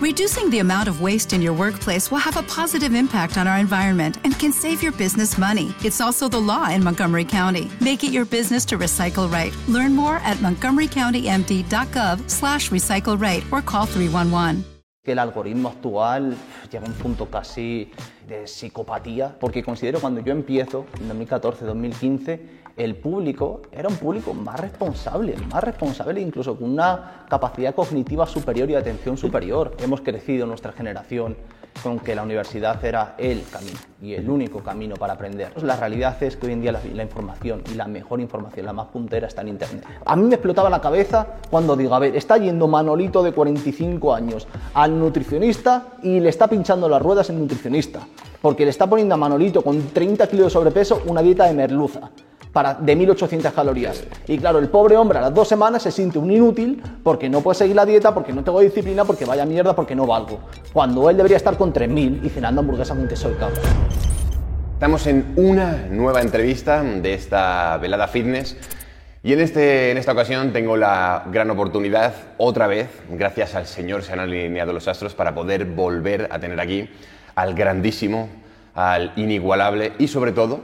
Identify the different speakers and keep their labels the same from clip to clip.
Speaker 1: Reducing the amount of waste in your workplace will have a positive impact on our environment and can save your business money. It's also the law in Montgomery County. Make it your business to recycle right. Learn more at montgomerycountymd.gov slash recycle right or call 311.
Speaker 2: el algoritmo actual llega a un punto casi de psicopatía, porque considero cuando yo empiezo, en 2014-2015, el público era un público más responsable, más responsable incluso con una capacidad cognitiva superior y atención superior. Hemos crecido nuestra generación con que la universidad era el camino y el único camino para aprender. La realidad es que hoy en día la, la, información y la mejor información, la más puntera, está en Internet. A mí me explotaba la cabeza cuando digo, a ver, está yendo Manolito de 45 años al nutricionista y le está pinchando las ruedas el nutricionista, porque le está poniendo a Manolito con 30 kilos de sobrepeso una dieta de merluza para, de 1800 calorías. Y claro, el pobre hombre a las dos semanas se siente un inútil porque no puede seguir la dieta, porque no tengo disciplina, porque vaya mierda, porque no valgo. Cuando él debería estar con 3000 y cenando hamburguesas con queso.
Speaker 3: Estamos en una nueva entrevista de esta velada fitness. Y en, este, en esta ocasión tengo la gran oportunidad, otra vez, gracias al Señor se han alineado los astros, para poder volver a tener aquí al grandísimo, al inigualable y sobre todo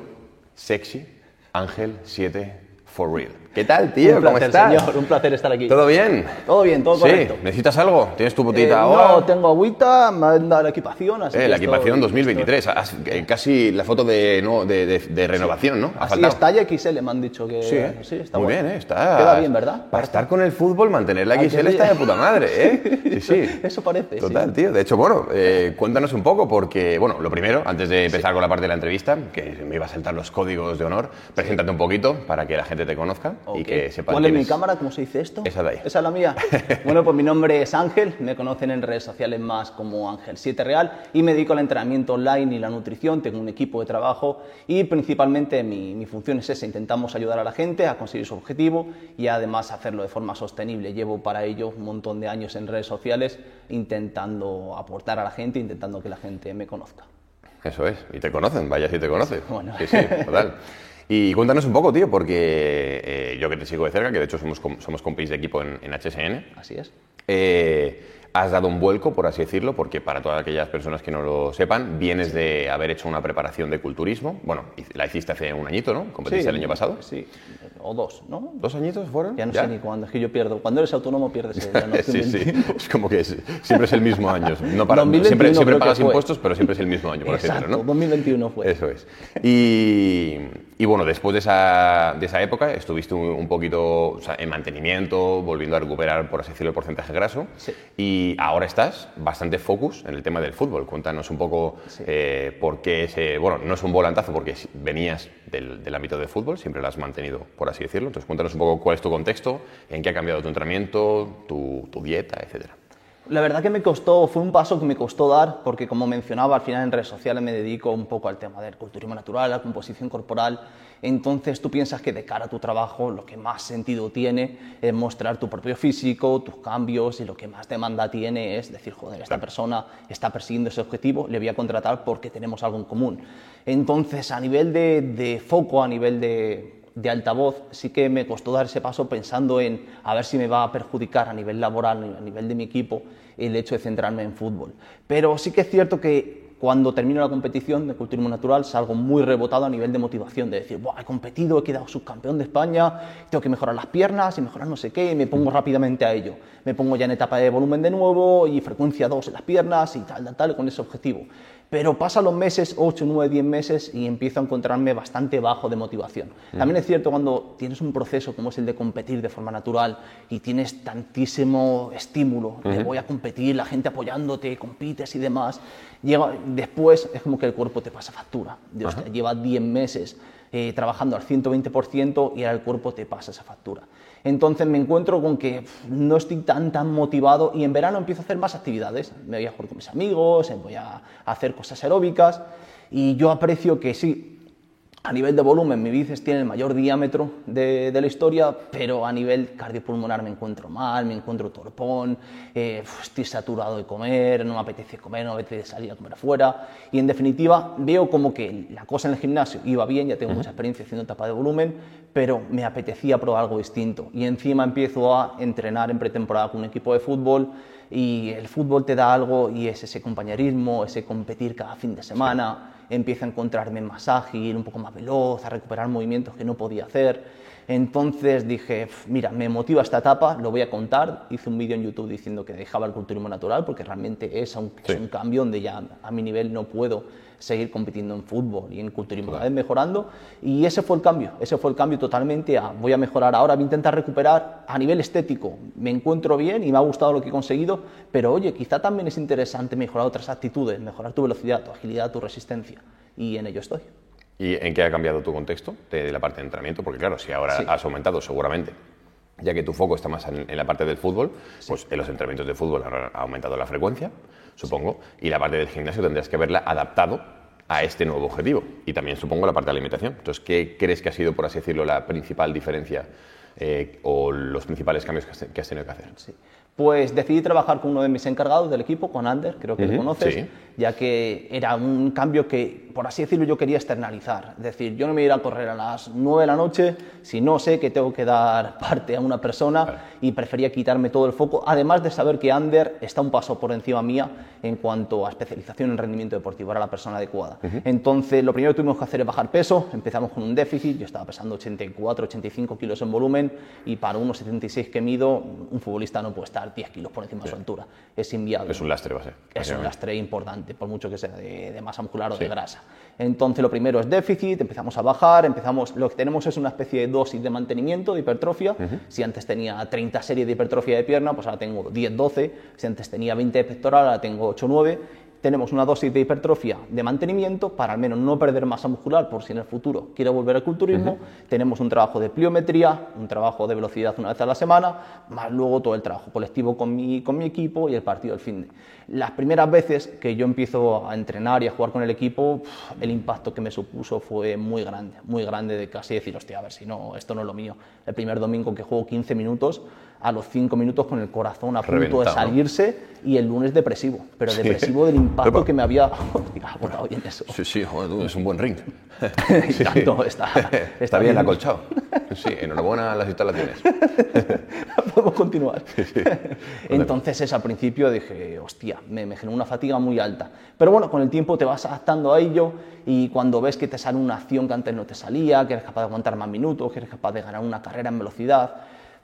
Speaker 3: sexy Ángel 7 for real. ¿Qué tal, tío?
Speaker 2: Un
Speaker 3: ¿Cómo
Speaker 2: placer,
Speaker 3: estás?
Speaker 2: señor, un placer estar aquí.
Speaker 3: ¿Todo bien?
Speaker 2: Todo bien, todo
Speaker 3: sí.
Speaker 2: correcto.
Speaker 3: ¿Necesitas algo? ¿Tienes tu
Speaker 2: Eh,
Speaker 3: botita ahora?
Speaker 2: no, tengo agüita, me han dado la equipación. Así
Speaker 3: Eh,
Speaker 2: que
Speaker 3: la equipación 2023, has- eh, casi la foto de, no, de, de- de renovación, ¿no? Ha
Speaker 2: Así
Speaker 3: faltado.
Speaker 2: es, talla XL me han dicho que
Speaker 3: Sí, ¿eh?
Speaker 2: está
Speaker 3: Muy
Speaker 2: bueno.
Speaker 3: bien, ¿eh? Está,
Speaker 2: Queda bien, ¿verdad?
Speaker 3: Para estar con el fútbol, mantener la XL está de puta madre, ¿eh? Sí, sí.
Speaker 2: Eso parece,
Speaker 3: Total, tío. De hecho, bueno, eh, cuéntanos un poco, porque, bueno, lo primero, antes de empezar con la parte de la entrevista, que me iba a saltar los códigos de honor, preséntate un poquito para que la gente te conozca y
Speaker 2: Ok.
Speaker 3: que sepa
Speaker 2: ¿Cuál es mi cámara? ¿Cómo se dice esto?
Speaker 3: Esa de ahí.
Speaker 2: Esa es la mía. bueno, pues mi nombre es Ángel, me conocen en redes sociales más como Ángel 7 Real y me dedico al entrenamiento online y la nutrición. Tengo un equipo de trabajo y principalmente mi, mi función es esa: intentamos ayudar a la gente a conseguir su objetivo y además hacerlo de forma sostenible. Llevo para ello un montón de años en redes sociales intentando aportar a la gente, intentando que la gente me conozca.
Speaker 3: Eso es, y te conocen, vaya si te conocen.
Speaker 2: Bueno.
Speaker 3: Sí, sí, total. Y cuéntanos un poco, tío, porque eh, yo que te sigo de cerca, que de hecho somos, somos compis de equipo en, en HSN,
Speaker 2: Así es.
Speaker 3: eh, has dado un vuelco, por así decirlo, porque para todas aquellas personas que no lo sepan, vienes de haber hecho una preparación de culturismo. Bueno, la hiciste hace un añito, ¿no? Competiste el año pasado.
Speaker 2: Sí, o dos, ¿no?
Speaker 3: ¿Dos añitos fueron?
Speaker 2: Ya no sé ni cuándo, es que yo pierdo. Cuando eres autónomo pierdes el noción
Speaker 3: sí, sí.
Speaker 2: tiempo.
Speaker 3: Es como que es- siempre es el mismo año. No para-
Speaker 2: 2021
Speaker 3: siempre siempre pagas impuestos, pero siempre es el mismo año, por así
Speaker 2: Exacto,
Speaker 3: decirlo, ¿no?
Speaker 2: 2021 fue.
Speaker 3: Eso es. Y, y bueno, después de esa, de esa época estuviste un, un poquito o sea, en mantenimiento, volviendo a recuperar, por así decirlo, el porcentaje graso.
Speaker 2: Sí.
Speaker 3: Y ahora estás bastante focus en el tema del fútbol. Cuéntanos un poco
Speaker 2: Sí.
Speaker 3: eh, por qué ese. Bueno, no es un volantazo porque venías del, del ámbito del fútbol, siempre lo has mantenido, por así decirlo. Entonces, cuéntanos un poco cuál es tu contexto, en qué ha cambiado tu entrenamiento, tu, tu dieta, etcétera.
Speaker 2: La verdad que me costó, fue un paso que me costó dar, porque como mencionaba, al final en redes sociales me dedico un poco al tema del culturismo natural, la composición corporal. Entonces tú piensas que de cara a tu trabajo lo que más sentido tiene es mostrar tu propio físico, tus cambios y lo que más demanda tiene es decir, joder, esta persona está persiguiendo ese objetivo, le voy a contratar porque tenemos algo en común. Entonces a nivel de, de foco, a nivel de, de altavoz, sí que me costó dar ese paso pensando en a ver si me va a perjudicar a nivel laboral, a nivel de mi equipo, el hecho de centrarme en fútbol. Pero sí que es cierto que cuando termino la competición de culturismo natural salgo muy rebotado a nivel de motivación, de decir, he competido, he quedado subcampeón de España, tengo que mejorar las piernas y mejorar no sé qué, y me pongo rápidamente a ello. Me pongo ya en etapa de volumen de nuevo y frecuencia 2 en las piernas y tal, tal, tal, con ese objetivo. Pero pasan los meses, 8, 9, 10 meses, y empiezo a encontrarme bastante bajo de motivación. También es cierto cuando tienes un proceso como es el de competir de forma natural y tienes tantísimo estímulo, de voy a competir, la gente apoyándote, compites y demás, llega, después es como que el cuerpo te pasa factura. De, hostia, llevas 10 meses eh, trabajando al 120% y ahora el cuerpo te pasa esa factura. Entonces me encuentro con que no estoy tan tan motivado y en verano empiezo a hacer más actividades. Me voy a jugar con mis amigos, eh, voy a hacer cosas aeróbicas y yo aprecio que sí, a nivel de volumen mi bíceps tiene el mayor diámetro de, de la historia, pero a nivel cardiopulmonar me encuentro mal, me encuentro torpón, eh, estoy saturado de comer, no me apetece comer, no me apetece salir a comer afuera. Y en definitiva veo como que la cosa en el gimnasio iba bien, ya tengo mucha experiencia haciendo etapa de volumen, pero me apetecía probar algo distinto. Y encima empiezo a entrenar en pretemporada con un equipo de fútbol y el fútbol te da algo y es ese compañerismo, ese competir cada fin de semana, empiezo a encontrarme más ágil, un poco más veloz, a recuperar movimientos que no podía hacer. Entonces dije, mira, me motiva esta etapa, lo voy a contar. Hice un vídeo en YouTube diciendo que dejaba el culturismo natural porque realmente es un, es un cambio donde ya a mi nivel no puedo seguir compitiendo en fútbol y en culturismo, cada vez mejorando. Y ese fue el cambio, ese fue el cambio totalmente a voy a mejorar ahora, voy a intentar recuperar a nivel estético. Me encuentro bien y me ha gustado lo que he conseguido, pero oye, quizá también es interesante mejorar otras actitudes, mejorar tu velocidad, tu agilidad, tu resistencia. Y en ello estoy.
Speaker 3: ¿Y en qué ha cambiado tu contexto de la parte de entrenamiento? Porque claro, si ahora has aumentado seguramente ya que tu foco está más en, la parte del fútbol, pues en los entrenamientos de fútbol ha aumentado la frecuencia, supongo, y la parte del gimnasio tendrás que verla adaptado a este nuevo objetivo. Y también supongo la parte de alimentación. Entonces, ¿qué crees que ha sido, por así decirlo, la principal diferencia eh, o los principales cambios que has, tenido que hacer?
Speaker 2: Sí. Pues decidí trabajar con uno de mis encargados del equipo, con Ander, creo que lo conoces, ya que era un cambio que, por así decirlo, yo quería externalizar. Es decir, yo no me iba a correr a las 9 de la noche si no sé que tengo que dar parte a una persona y prefería quitarme todo el foco, además de saber que Ander está un paso por encima mía en cuanto a especialización en rendimiento deportivo, era la persona adecuada. Entonces, lo primero que tuvimos que hacer es bajar peso, empezamos con un déficit, yo estaba pesando 84, 85 kilos en volumen y para unos 76 que mido, un futbolista no puede estar 10 kilos por encima de su altura. Es inviable.
Speaker 3: Es un lastre, va a ser.
Speaker 2: Es un lastre importante, por mucho que sea de, masa muscular o de grasa. Entonces, lo primero es déficit, empezamos a bajar, empezamos, lo que tenemos es una especie de dosis de mantenimiento, de hipertrofia. Si antes tenía 30 series de hipertrofia de pierna, pues ahora tengo 10, 12. Si antes tenía 20 de pectoral, ahora tengo 8, 9 tenemos una dosis de hipertrofia de mantenimiento para al menos no perder masa muscular por si en el futuro quiero volver al culturismo. Tenemos un trabajo de pliometría, un trabajo de velocidad una vez a la semana, más luego todo el trabajo colectivo con mi, con mi equipo y el partido del fin de. Las primeras veces que yo empiezo a entrenar y a jugar con el equipo, el impacto que me supuso fue muy grande, muy grande de casi decir, hostia, a ver si no, esto no es lo mío. El primer domingo que juego 15 minutos, a los 5 minutos con el corazón a punto de salirse y el lunes depresivo, pero depresivo del impacto que me había
Speaker 3: aportado bien eso. Sí, sí, joder, es un buen ring.
Speaker 2: tanto, está,
Speaker 3: está, bien, acolchado. Sí, enhorabuena a las instalaciones.
Speaker 2: Podemos continuar. Entonces, es, al principio dije, hostia, me, me generó una fatiga muy alta. Pero bueno, con el tiempo te vas adaptando a ello y cuando ves que te sale una acción que antes no te salía, que eres capaz de aguantar más minutos, que eres capaz de ganar una carrera en velocidad,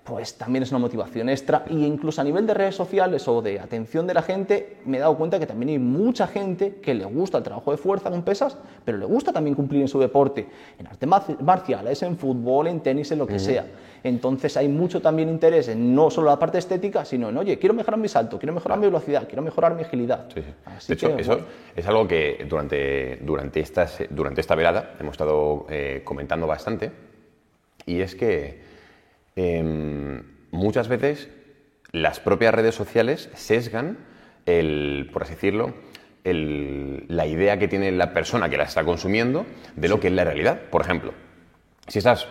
Speaker 2: pues también es una motivación extra. Y incluso a nivel de redes sociales o de atención de la gente, me he dado cuenta que también hay mucha gente que le gusta el trabajo de fuerza con pesas, pero le gusta también cumplir en su deporte, en artes marciales, en fútbol, en tenis, en lo que sea. Entonces hay mucho también interés en no solo la parte estética, sino en, oye, quiero mejorar mi salto, quiero mejorar mi velocidad, quiero mejorar mi agilidad.
Speaker 3: de hecho, eso es algo que durante, durante, estas, durante esta velada hemos estado eh, comentando bastante, y es que Em, muchas veces las propias redes sociales sesgan el, por así decirlo, la idea que tiene la persona que la está consumiendo de lo que es la realidad. Por ejemplo, si estás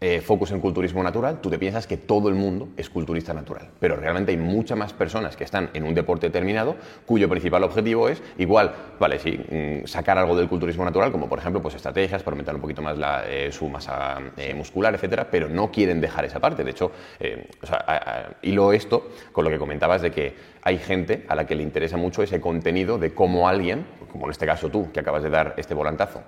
Speaker 3: eh, focus en culturismo natural, tú te piensas que todo el mundo es culturista natural. Pero realmente hay muchas más personas que están en un deporte determinado cuyo principal objetivo es, igual, vale, sí, mm, sacar algo del culturismo natural, como por ejemplo pues, estrategias para aumentar un poquito más eh, su masa eh, muscular, etcétera, pero no quieren dejar esa parte. De hecho, o sea, hilo esto con lo que comentabas de que hay gente a la que le interesa mucho ese contenido de cómo alguien, como en este caso tú, que acabas de dar este volantazo,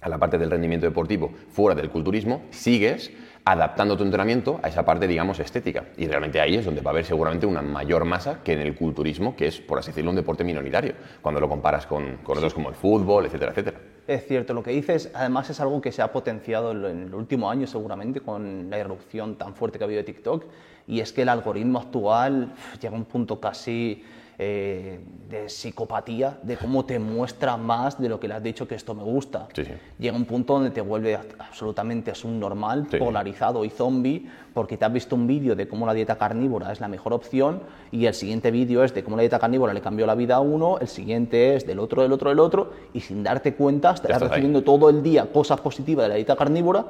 Speaker 3: a la parte del rendimiento deportivo fuera del culturismo, sigues adaptando tu entrenamiento a esa parte, digamos, estética. Y realmente ahí es donde va a haber seguramente una mayor masa que en el culturismo, que es, por así decirlo, un deporte minoritario, cuando lo comparas con, con otros como el fútbol, etcétera, etcétera.
Speaker 2: Es cierto, lo que dices, además es algo que se ha potenciado en el último año seguramente con la irrupción tan fuerte que ha habido de TikTok, y es que el algoritmo actual llega a un punto casi eh, de psicopatía, de cómo te muestra más de lo que le has dicho que esto me gusta. Llega un punto donde te vuelve absolutamente subnormal, polarizado y zombie, porque te has visto un vídeo de cómo la dieta carnívora es la mejor opción y el siguiente vídeo es de cómo la dieta carnívora le cambió la vida a uno, el siguiente es del otro, del otro, del otro, y sin darte cuenta estás recibiendo todo el día cosas positivas de la dieta carnívora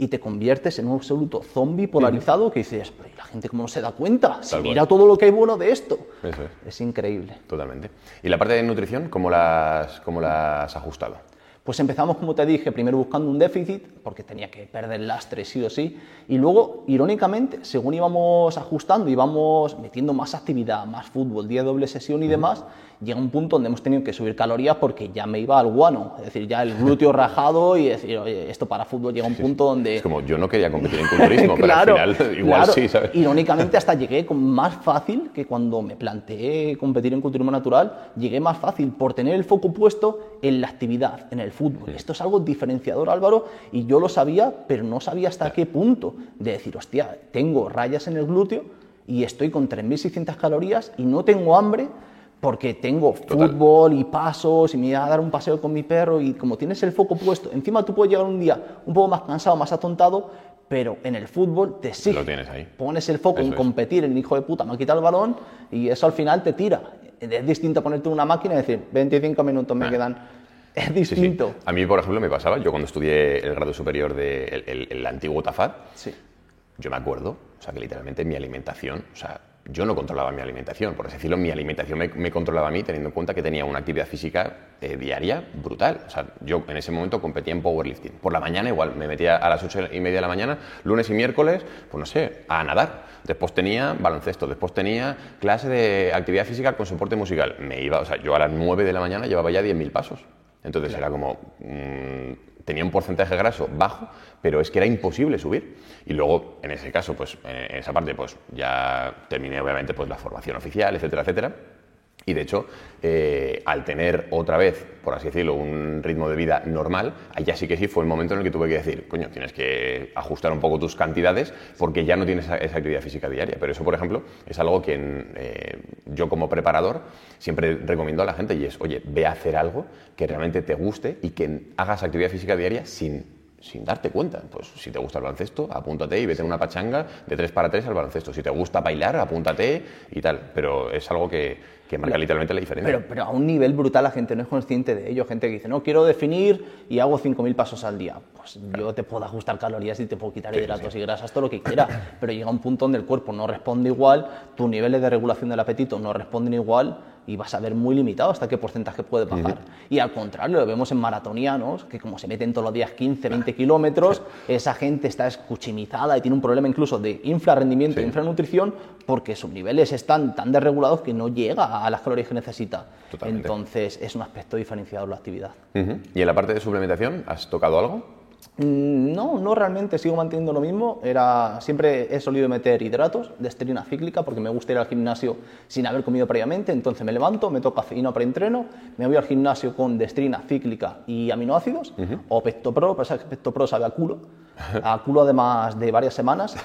Speaker 2: y te conviertes en un absoluto zombie polarizado que dices, pero la gente cómo no se da cuenta? Si mira todo lo que hay bueno de esto.
Speaker 3: es.
Speaker 2: es. increíble.
Speaker 3: Totalmente. ¿Y la parte de nutrición, cómo la has, cómo la has ajustado?
Speaker 2: Pues empezamos, como te dije, primero buscando un déficit, porque tenía que perder lastre sí o sí, y luego, irónicamente, según íbamos ajustando, íbamos metiendo más actividad, más fútbol, día doble sesión y demás, llega un punto donde hemos tenido que subir calorías porque ya me iba al guano, es decir, ya el glúteo rajado y decir, oye, esto para fútbol llega un punto donde...
Speaker 3: Es como, yo no quería competir en culturismo, pero al final igual sí, ¿sabes?
Speaker 2: Irónicamente hasta llegué con más fácil que cuando me planteé competir en culturismo natural, llegué más fácil por tener el foco puesto en la actividad, en el fútbol. Esto es algo diferenciador, Álvaro, y yo lo sabía, pero no sabía hasta qué punto de decir, hostia, tengo rayas en el glúteo y estoy con 3.600 calorías y no tengo hambre porque tengo fútbol y pasos y me voy a dar un paseo con mi perro y como tienes el foco puesto, encima tú puedes llegar un día un poco más cansado, más atontado, pero en el fútbol te sigue.
Speaker 3: Lo tienes ahí.
Speaker 2: Pones el foco en competir, el hijo de puta me ha quitado el balón y eso al final te tira. Es distinto ponerte una máquina y decir, 25 minutos me ah. quedan. Es distinto.
Speaker 3: A mí, por ejemplo, me pasaba, yo cuando estudié el grado superior del de el, antiguo TAFAD, yo me acuerdo, o sea, que literalmente mi alimentación, o sea, yo no controlaba mi alimentación, por así decirlo, mi alimentación me, controlaba a mí teniendo en cuenta que tenía una actividad física eh, diaria brutal. O sea, yo en ese momento competía en powerlifting. Por la mañana igual, me metía a las ocho y media de la mañana, lunes y miércoles, pues no sé, a nadar. Después tenía baloncesto, después tenía clase de actividad física con soporte musical. Me iba, o sea, yo a las 9 de la mañana llevaba ya 10.000 pasos. Entonces era como, mm, tenía un porcentaje graso bajo, pero es que era imposible subir. Y luego, en ese caso, pues en esa parte, pues ya terminé obviamente pues la formación oficial, etcétera, etcétera. Y de hecho, eh, al tener otra vez, por así decirlo, un ritmo de vida normal, allá sí que sí fue el momento en el que tuve que decir, coño, tienes que ajustar un poco tus cantidades porque ya no tienes esa, actividad física diaria. Pero eso, por ejemplo, es algo que eh, yo como preparador siempre recomiendo a la gente y es, oye, ve a hacer algo que realmente te guste y que hagas actividad física diaria sin sin darte cuenta. Pues si te gusta el baloncesto, apúntate y vete a una pachanga de 3 para 3 al baloncesto. Si te gusta bailar, apúntate y tal. Pero es algo que, que marca literalmente la diferencia.
Speaker 2: Pero, pero, a un nivel brutal la gente no es consciente de ello. Gente que dice, no, quiero definir y hago 5.000 pasos al día. Pues yo te puedo ajustar calorías y te puedo quitar hidratos y grasas, todo lo que quiera. pero llega un punto donde el cuerpo no responde igual, tus niveles de regulación del apetito no responden igual y vas a ver muy limitado hasta qué porcentaje puede bajar. Y al contrario, lo vemos en maratonianos, que como se meten todos los días 15, 20 kilómetros, esa gente está escuchimizada y tiene un problema incluso de infrarrendimiento, sí. infranutrición, porque sus niveles están tan desregulados que no llega a las calorías que necesita. Entonces es un aspecto diferenciado de la actividad.
Speaker 3: ¿Y en la parte de suplementación has tocado algo?
Speaker 2: Mm, no, no realmente, sigo manteniendo lo mismo. Era, siempre he solido meter hidratos de esterina cíclica porque me gusta ir al gimnasio sin haber comido previamente. Entonces me levanto, me toca cafeína preentreno, me voy al gimnasio con destrina cíclica y aminoácidos, o Pectopro, pero que Pectopro sabe a culo a culo además de varias semanas.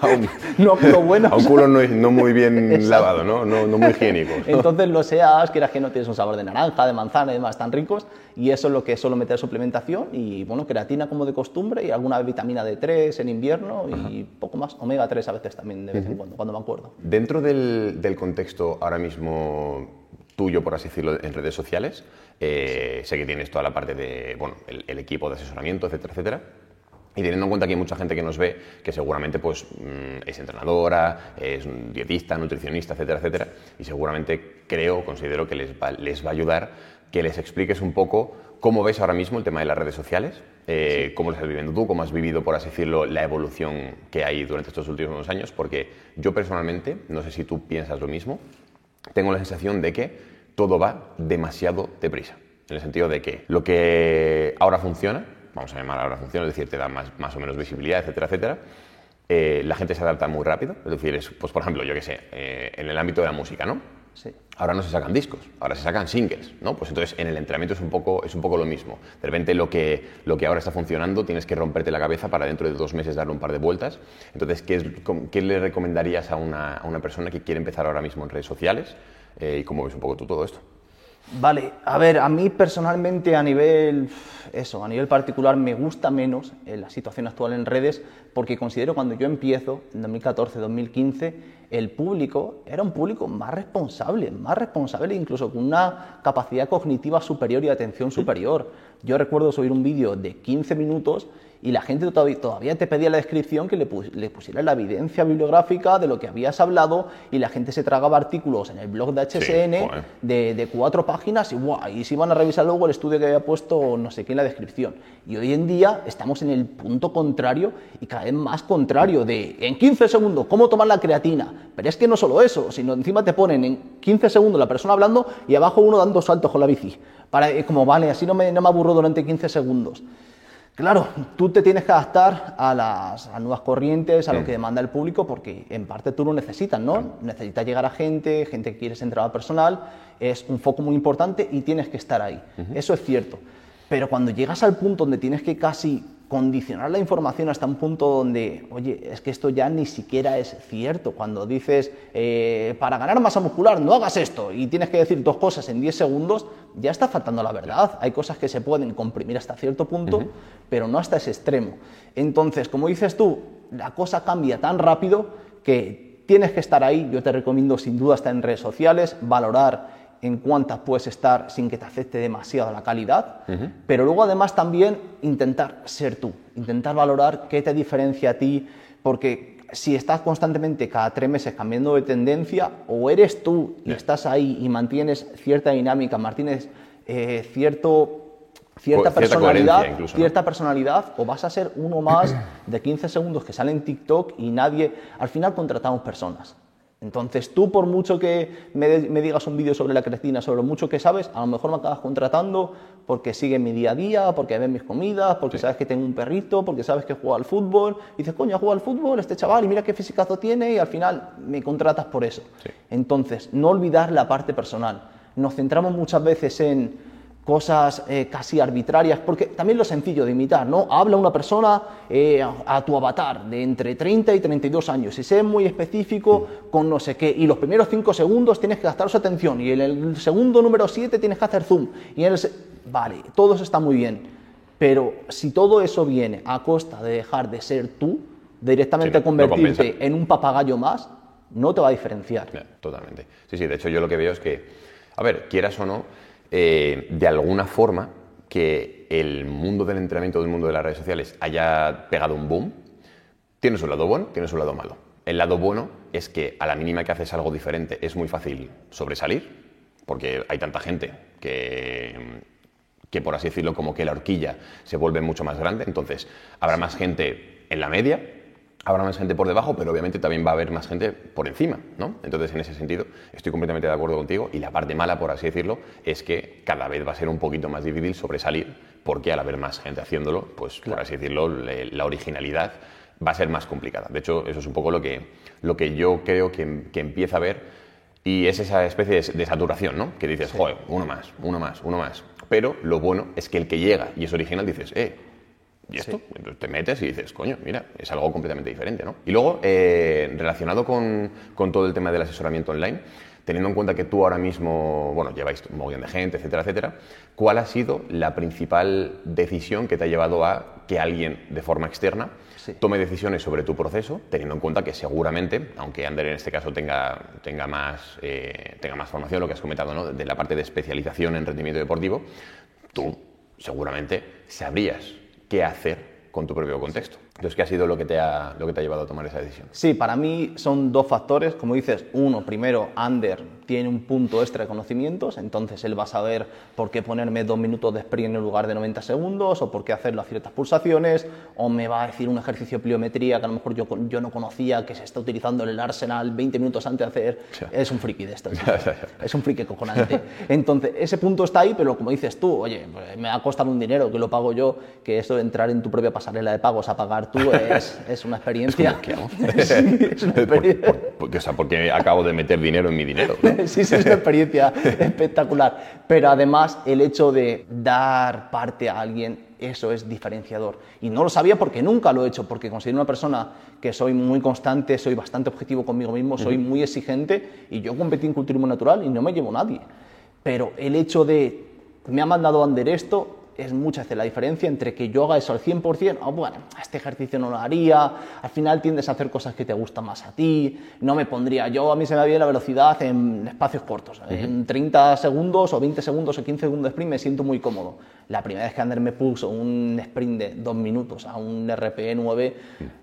Speaker 3: a un, no culo bueno. A un culo no, muy bien lavado, ¿no? ¿no? muy higiénico.
Speaker 2: Entonces los SEAs, que que no tienes un sabor de naranja, de manzana y demás, tan ricos, y eso es lo que suelo meter suplementación, y bueno, creatina como de costumbre, y alguna vitamina D3 en invierno, y poco más, omega 3 a veces también de vez en cuando, cuando me acuerdo.
Speaker 3: Dentro del, del contexto ahora mismo tuyo, por así decirlo, en redes sociales, eh, sé que tienes toda la parte de, bueno, el, el equipo de asesoramiento, etcétera, etcétera. Y teniendo en cuenta que hay mucha gente que nos ve que seguramente pues, mm, es entrenadora, es dietista, nutricionista, etcétera, etcétera, y seguramente creo, considero que les va, les va a ayudar que les expliques un poco cómo ves ahora mismo el tema de las redes sociales, eh, cómo lo estás viviendo tú, cómo has vivido, por así decirlo, la evolución que hay durante estos últimos años, porque yo personalmente, no sé si tú piensas lo mismo, tengo la sensación de que todo va demasiado deprisa, en el sentido de que lo que ahora funciona, vamos a llamar ahora función, es decir, te da más, más o menos visibilidad, etcétera, etcétera. Eh, la gente se adapta muy rápido, es decir, pues por ejemplo, yo que sé, eh, en el ámbito de la música, ¿no? Sí. Ahora no se sacan discos, ahora se sacan singles, ¿no? Pues entonces en el entrenamiento es un poco, es un poco lo mismo. De repente lo que, lo que ahora está funcionando tienes que romperte la cabeza para dentro de dos meses darle un par de vueltas. Entonces, ¿qué, qué le recomendarías a una, a una, persona que quiere empezar ahora mismo en redes sociales? Eh, ¿Y cómo ves un poco tú todo esto?
Speaker 2: Vale, a ver, a mí personalmente a nivel, eso, a nivel particular me gusta menos eh, la situación actual en redes porque considero cuando yo empiezo, en 2014-2015, el público era un público más responsable, más responsable incluso con una capacidad cognitiva superior y atención superior. Yo recuerdo subir un vídeo de 15 minutos y la gente todavía te pedía la descripción que le, pusiera la evidencia bibliográfica de lo que habías hablado y la gente se tragaba artículos en el blog de HSN de, cuatro páginas y, y se iban a revisar luego el estudio que había puesto no sé qué en la descripción. Y hoy en día estamos en el punto contrario y cada vez más contrario de en 15 segundos cómo tomar la creatina. Pero es que no solo eso, sino encima te ponen en 15 segundos la persona hablando y abajo uno dando saltos con la bici. Para, como vale, así no me, no me aburro durante 15 segundos. Claro, tú te tienes que adaptar a las nuevas corrientes, a lo que demanda el público, porque en parte tú lo necesitas, ¿no? Necesitas llegar a gente, gente que quiere ser entrenador personal, es un foco muy importante y tienes que estar ahí. Eso es cierto. Pero cuando llegas al punto donde tienes que casi condicionar la información hasta un punto donde, oye, es que esto ya ni siquiera es cierto. Cuando dices, eh, para ganar masa muscular, no hagas esto, y tienes que decir dos cosas en 10 segundos, ya está faltando la verdad. Hay cosas que se pueden comprimir hasta cierto punto, pero no hasta ese extremo. Entonces, como dices tú, la cosa cambia tan rápido que tienes que estar ahí. Yo te recomiendo sin duda estar en redes sociales, valorar en cuántas puedes estar sin que te afecte demasiado la calidad, pero luego además también intentar ser tú, intentar valorar qué te diferencia a ti, porque si estás constantemente cada tres meses cambiando de tendencia, o eres tú y estás ahí y mantienes cierta dinámica, mantienes eh, cierto cierta personalidad, cierta personalidad, o vas a ser uno más de 15 segundos que sale en TikTok y nadie, al final contratamos personas. Entonces tú, por mucho que me, digas un vídeo sobre la creatina, sobre lo mucho que sabes, a lo mejor me acabas contratando porque sigue mi día a día, porque ven mis comidas, porque sabes que tengo un perrito, porque sabes que juega al fútbol. Y dices, coño, juega al fútbol este chaval y mira qué fisicazo tiene y al final me contratas por eso. Entonces, no olvidar la parte personal. Nos centramos muchas veces en cosas eh, casi arbitrarias, porque también lo sencillo de imitar, ¿no? Habla una persona eh, a, tu avatar de entre 30 y 32 años y sé muy específico con no sé qué, y los primeros 5 segundos tienes que gastar su atención, y en el segundo número 7 tienes que hacer zoom, y en el... Vale, todo eso está muy bien, pero si todo eso viene a costa de dejar de ser tú, directamente convertirte en un papagayo más, no te va a diferenciar.
Speaker 3: totalmente. Sí, sí, de hecho yo lo que veo es que, a ver, quieras o no, eh, de alguna forma que el mundo del entrenamiento, del mundo de las redes sociales haya pegado un boom, tiene su lado bueno, tiene su lado malo. El lado bueno es que a la mínima que haces algo diferente es muy fácil sobresalir, porque hay tanta gente que, que por así decirlo, como que la horquilla se vuelve mucho más grande, entonces habrá más gente en la media habrá más gente por debajo, pero obviamente también va a haber más gente por encima, ¿no? Entonces, en ese sentido, estoy completamente de acuerdo contigo y la parte mala, por así decirlo, es que cada vez va a ser un poquito más difícil sobresalir porque al haber más gente haciéndolo, pues, por así decirlo, la originalidad va a ser más complicada. De hecho, eso es un poco lo que, lo que yo creo que, que empieza a ver y es esa especie de, saturación, ¿no? Que dices, joder, uno más, uno más, uno más. Pero lo bueno es que el que llega y es original dices, eh, ¿Y esto? Entonces te metes y dices, coño, mira, es algo completamente diferente, ¿no? Y luego, eh, relacionado con, con, todo el tema del asesoramiento online, teniendo en cuenta que tú ahora mismo, bueno, lleváis un montón de gente, etcétera, etcétera, ¿cuál ha sido la principal decisión que te ha llevado a que alguien de forma externa tome decisiones sobre tu proceso, teniendo en cuenta que seguramente, aunque Ander en este caso tenga, tenga, más, eh, tenga más formación, lo que has comentado, ¿no? de la parte de especialización en rendimiento deportivo, tú seguramente sabrías qué hacer con tu propio contexto. Entonces, ¿qué ha sido lo que, te ha, lo que te ha llevado a tomar esa decisión?
Speaker 2: Sí, para mí son dos factores. Como dices, uno, primero, Ander tiene un punto extra de conocimientos, entonces él va a saber por qué ponerme dos minutos de sprint en lugar de 90 segundos, o por qué hacerlo a ciertas pulsaciones, o me va a decir un ejercicio de pliometría que a lo mejor yo, yo no conocía, que se está utilizando en el Arsenal 20 minutos antes de hacer. Es un friki de esto. es un friki coconante. Entonces, ese punto está ahí, pero como dices tú, oye, pues me va a costar un dinero que lo pago yo, que eso de entrar en tu propia pasarela de pagos a pagar tú es, es una experiencia.
Speaker 3: Es, es una experiencia. porque, o sea, porque acabo de meter dinero en mi dinero.
Speaker 2: sí, sí, es una experiencia espectacular. Pero además, el hecho de dar parte a alguien, eso es diferenciador. Y no lo sabía porque nunca lo he hecho, porque considero una persona que soy muy constante, soy bastante objetivo conmigo mismo, soy muy exigente y yo competí en culturismo natural y no me llevo nadie. Pero el hecho de, me ha mandado Ander esto, es muchas veces la diferencia entre que yo haga eso al 100%, o bueno, este ejercicio no lo haría, al final tiendes a hacer cosas que te gustan más a ti, no me pondría, yo a mí se me va bien la velocidad en espacios cortos, en 30 segundos o 20 segundos o 15 segundos de sprint me siento muy cómodo. La primera vez que Ander me puso un sprint de dos minutos a un RPE 9,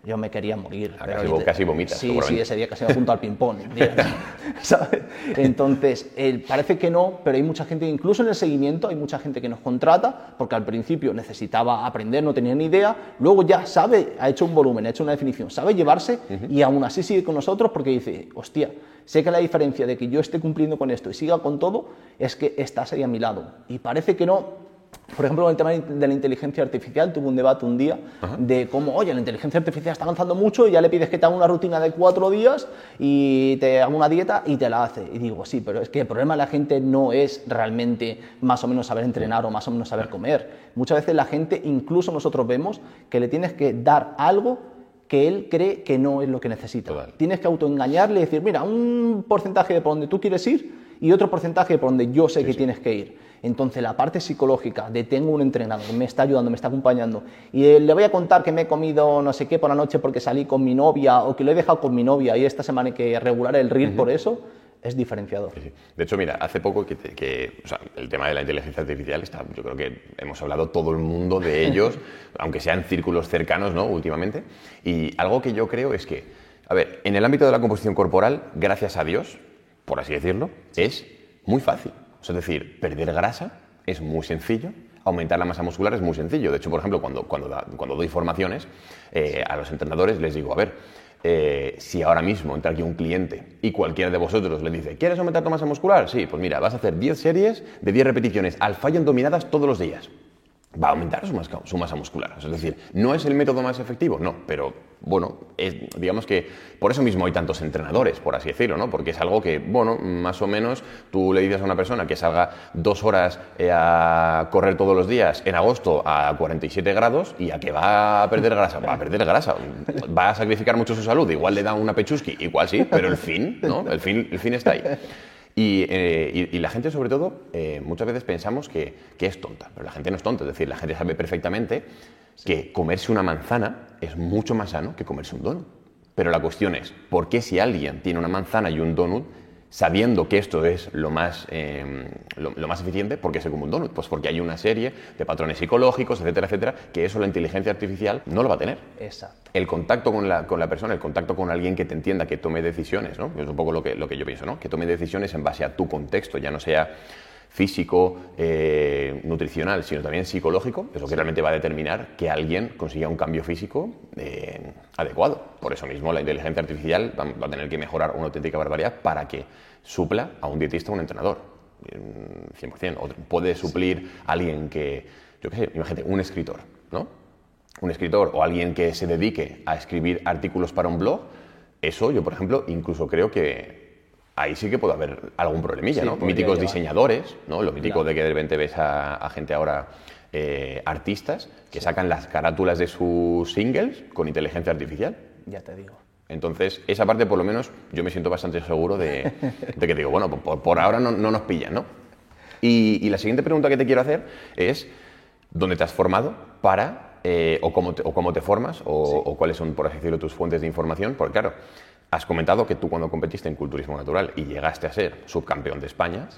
Speaker 2: yo me quería morir.
Speaker 3: Ah, casi, casi vomitas.
Speaker 2: Sí, sí, ese día casi me junto al ping-pong. Entonces, parece que no, pero hay mucha gente, incluso en el seguimiento, hay mucha gente que nos contrata porque al principio necesitaba aprender, no tenía ni idea, luego ya sabe, ha hecho un volumen, ha hecho una definición, sabe llevarse y aún así sigue con nosotros porque dice, hostia, sé que la diferencia de que yo esté cumpliendo con esto y siga con todo es que estás ahí a mi lado. Y parece que no, por ejemplo, con el tema de la inteligencia artificial, tuve un debate un día de cómo, oye, la inteligencia artificial está avanzando mucho y ya le pides que te haga una rutina de cuatro días y te haga una dieta y te la hace. Y digo, sí, pero es que el problema de la gente no es realmente más o menos saber entrenar o más o menos saber comer. Muchas veces la gente, incluso nosotros vemos que le tienes que dar algo que él cree que no es lo que necesita. Tienes que autoengañarle y decir, mira, un porcentaje de por donde tú quieres ir y otro porcentaje de por donde yo sé que tienes que ir. Entonces la parte psicológica de tengo un entrenador que me está ayudando, me está acompañando y le voy a contar que me he comido no sé qué por la noche porque salí con mi novia o que lo he dejado con mi novia y esta semana hay que regular el reel por eso, es diferenciador.
Speaker 3: De hecho, mira, hace poco que, el tema de la inteligencia artificial está, yo creo que hemos hablado todo el mundo de ellos, aunque sean círculos cercanos, ¿no? Últimamente. Y algo que yo creo es que, a ver, en el ámbito de la composición corporal, gracias a Dios, por así decirlo, es muy fácil es decir, perder grasa es muy sencillo, aumentar la masa muscular es muy sencillo. De hecho, por ejemplo, cuando, cuando, cuando doy formaciones eh, a los entrenadores, les digo, a ver, eh, si ahora mismo entra aquí un cliente y cualquiera de vosotros le dice, ¿quieres aumentar tu masa muscular? Sí, pues mira, vas a hacer 10 series de 10 repeticiones al fallo en dominadas todos los días va a aumentar su masa, muscular. Es decir, no es el método más efectivo, no, pero bueno, digamos que por eso mismo hay tantos entrenadores, por así decirlo, ¿no? Porque es algo que, bueno, más o menos tú le dices a una persona que salga dos horas eh, a correr todos los días en agosto a 47 grados y a que va a perder grasa, va a perder grasa, va a sacrificar mucho su salud, igual le da una pechuski, igual sí, pero el fin, ¿no? El fin, el fin está ahí. Eh, y, la gente, sobre todo, eh, muchas veces pensamos que, es tonta, pero la gente no es tonta. Es decir, la gente sabe perfectamente que comerse una manzana es mucho más sano que comerse un donut. Pero la cuestión es, ¿por qué si alguien tiene una manzana y un donut sabiendo que esto es lo más, em, lo, más eficiente, ¿por qué se come un donut? Pues porque hay una serie de patrones psicológicos, etcétera, etcétera, que eso la inteligencia artificial no lo va a tener.
Speaker 2: Exacto.
Speaker 3: El contacto con la, con la persona, el contacto con alguien que te entienda, que tome decisiones, ¿no? Es un poco lo que, lo que yo pienso, ¿no? Que tome decisiones en base a tu contexto, ya no sea físico, eh, nutricional, sino también psicológico, es lo que realmente va a determinar que alguien consiga un cambio físico eh, adecuado. Por eso mismo la inteligencia artificial va, a tener que mejorar una auténtica barbaridad para que supla a un dietista o un entrenador. 100%. O puede suplir a alguien que, yo qué sé, imagínate, un escritor, ¿no? Un escritor o alguien que se dedique a escribir artículos para un blog, eso yo, por ejemplo, incluso creo que ahí sí que puede haber algún problemilla, ¿no? Míticos diseñadores, ¿no? Lo mítico de que de repente ves a, gente ahora, eh, artistas, que sacan las carátulas de sus singles con inteligencia artificial.
Speaker 2: Ya te digo.
Speaker 3: Entonces, esa parte por lo menos yo me siento bastante seguro de, que digo, bueno, por, ahora no, nos pillan, ¿no? Y, la siguiente pregunta que te quiero hacer es, ¿dónde te has formado para, eh, o, cómo te, o, cómo te, formas, o, o, cuáles son, por así decirlo, tus fuentes de información? Porque claro, Has comentado que tú cuando competiste en culturismo natural y llegaste a ser subcampeón de España,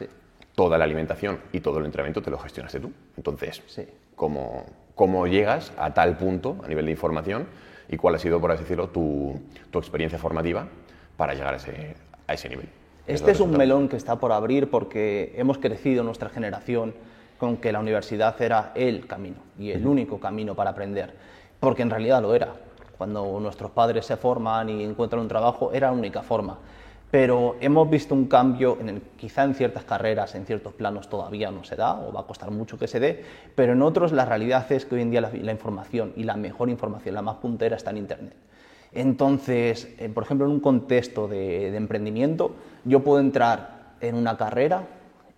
Speaker 3: toda la alimentación y todo el entrenamiento te lo gestionaste tú. Entonces, ¿cómo, ¿cómo, llegas a tal punto a nivel de información y cuál ha sido, por así decirlo, tu, tu experiencia formativa para llegar a ese, a ese nivel?
Speaker 2: Este es un melón que está por abrir porque hemos crecido nuestra generación con que la universidad era el camino y el único camino para aprender, porque en realidad lo era cuando nuestros padres se forman y encuentran un trabajo, era la única forma. Pero hemos visto un cambio, en quizá en ciertas carreras, en ciertos planos todavía no se da, o va a costar mucho que se dé, pero en otros la realidad es que hoy en día la, información y la mejor información, la más puntera, está en Internet. Entonces, eh, por ejemplo, en un contexto de, de emprendimiento, yo puedo entrar en una carrera